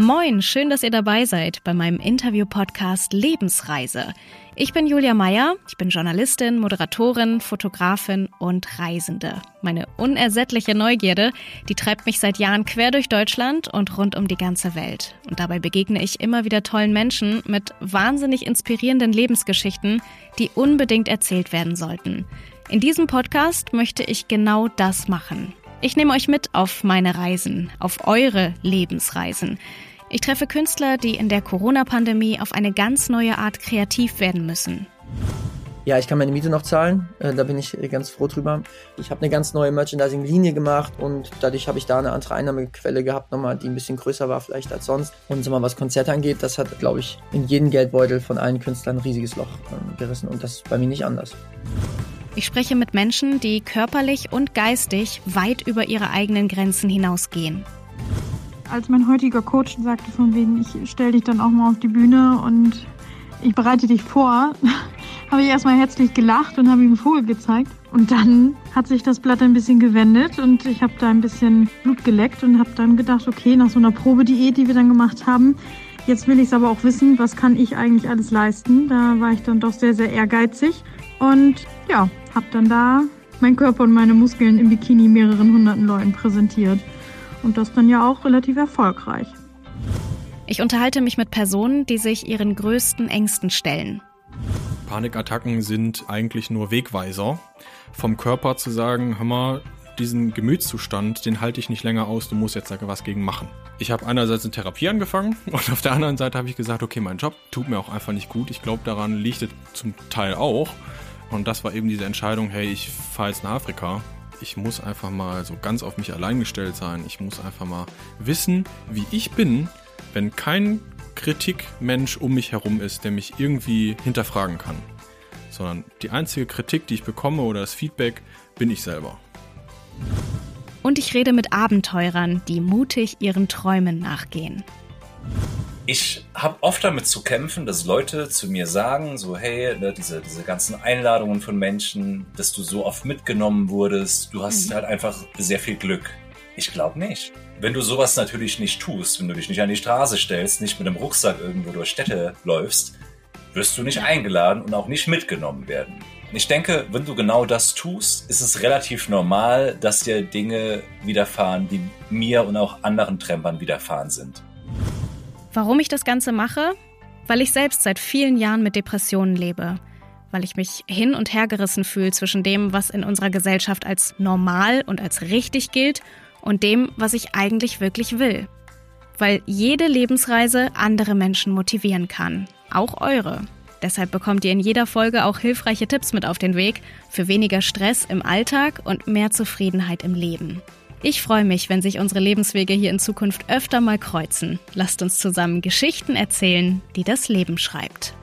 Moin, schön, dass ihr dabei seid bei meinem Interview-Podcast Lebensreise. Ich bin Julia Meyer, ich bin Journalistin, Moderatorin, Fotografin und Reisende. Meine unersättliche Neugierde, die treibt mich seit Jahren quer durch Deutschland und rund um die ganze Welt. Und dabei begegne ich immer wieder tollen Menschen mit wahnsinnig inspirierenden Lebensgeschichten, die unbedingt erzählt werden sollten. In diesem Podcast möchte ich genau das machen. Ich nehme euch mit auf meine Reisen, auf eure Lebensreisen. Ich treffe Künstler, die in der Corona-Pandemie auf eine ganz neue Art kreativ werden müssen. Ja, ich kann meine Miete noch zahlen. Äh, da bin ich ganz froh drüber. Ich habe eine ganz neue Merchandising-Linie gemacht und dadurch habe ich da eine andere Einnahmequelle gehabt, nochmal, die ein bisschen größer war vielleicht als sonst. Und so mal was Konzerte angeht, das hat, glaube ich, in jeden Geldbeutel von allen Künstlern ein riesiges Loch ähm, gerissen und das ist bei mir nicht anders. Ich spreche mit Menschen, die körperlich und geistig weit über ihre eigenen Grenzen hinausgehen als mein heutiger Coach sagte von wegen, ich stelle dich dann auch mal auf die Bühne und ich bereite dich vor, habe ich erstmal herzlich gelacht und habe ihm einen Vogel gezeigt. Und dann hat sich das Blatt ein bisschen gewendet und ich habe da ein bisschen Blut geleckt und habe dann gedacht, okay, nach so einer Probediät, die wir dann gemacht haben, jetzt will ich es aber auch wissen, was kann ich eigentlich alles leisten. Da war ich dann doch sehr, sehr ehrgeizig und ja, habe dann da meinen Körper und meine Muskeln im Bikini mehreren hunderten Leuten präsentiert. Und das dann ja auch relativ erfolgreich. Ich unterhalte mich mit Personen, die sich ihren größten Ängsten stellen. Panikattacken sind eigentlich nur Wegweiser. Vom Körper zu sagen, hör mal, diesen Gemütszustand, den halte ich nicht länger aus, du musst jetzt da was gegen machen. Ich habe einerseits eine Therapie angefangen und auf der anderen Seite habe ich gesagt, okay, mein Job tut mir auch einfach nicht gut. Ich glaube, daran liegt es zum Teil auch. Und das war eben diese Entscheidung, hey, ich fahre jetzt nach Afrika ich muss einfach mal so ganz auf mich allein gestellt sein. Ich muss einfach mal wissen, wie ich bin, wenn kein Kritikmensch um mich herum ist, der mich irgendwie hinterfragen kann. Sondern die einzige Kritik, die ich bekomme oder das Feedback, bin ich selber. Und ich rede mit Abenteurern, die mutig ihren Träumen nachgehen ich habe oft damit zu kämpfen, dass Leute zu mir sagen, so hey, ne, diese, diese ganzen Einladungen von Menschen, dass du so oft mitgenommen wurdest, du hast mhm. halt einfach sehr viel Glück. Ich glaube nicht. Wenn du sowas natürlich nicht tust, wenn du dich nicht an die Straße stellst, nicht mit einem Rucksack irgendwo durch Städte läufst, wirst du nicht eingeladen und auch nicht mitgenommen werden. Ich denke, wenn du genau das tust, ist es relativ normal, dass dir Dinge widerfahren, die mir und auch anderen Trampern widerfahren sind. Warum ich das Ganze mache? Weil ich selbst seit vielen Jahren mit Depressionen lebe. Weil ich mich hin und her gerissen fühle zwischen dem, was in unserer Gesellschaft als normal und als richtig gilt und dem, was ich eigentlich wirklich will. Weil jede Lebensreise andere Menschen motivieren kann. Auch eure. Deshalb bekommt ihr in jeder Folge auch hilfreiche Tipps mit auf den Weg für weniger Stress im Alltag und mehr Zufriedenheit im Leben. Ich freue mich, wenn sich unsere Lebenswege hier in Zukunft öfter mal kreuzen. Lasst uns zusammen Geschichten erzählen, die das Leben schreibt.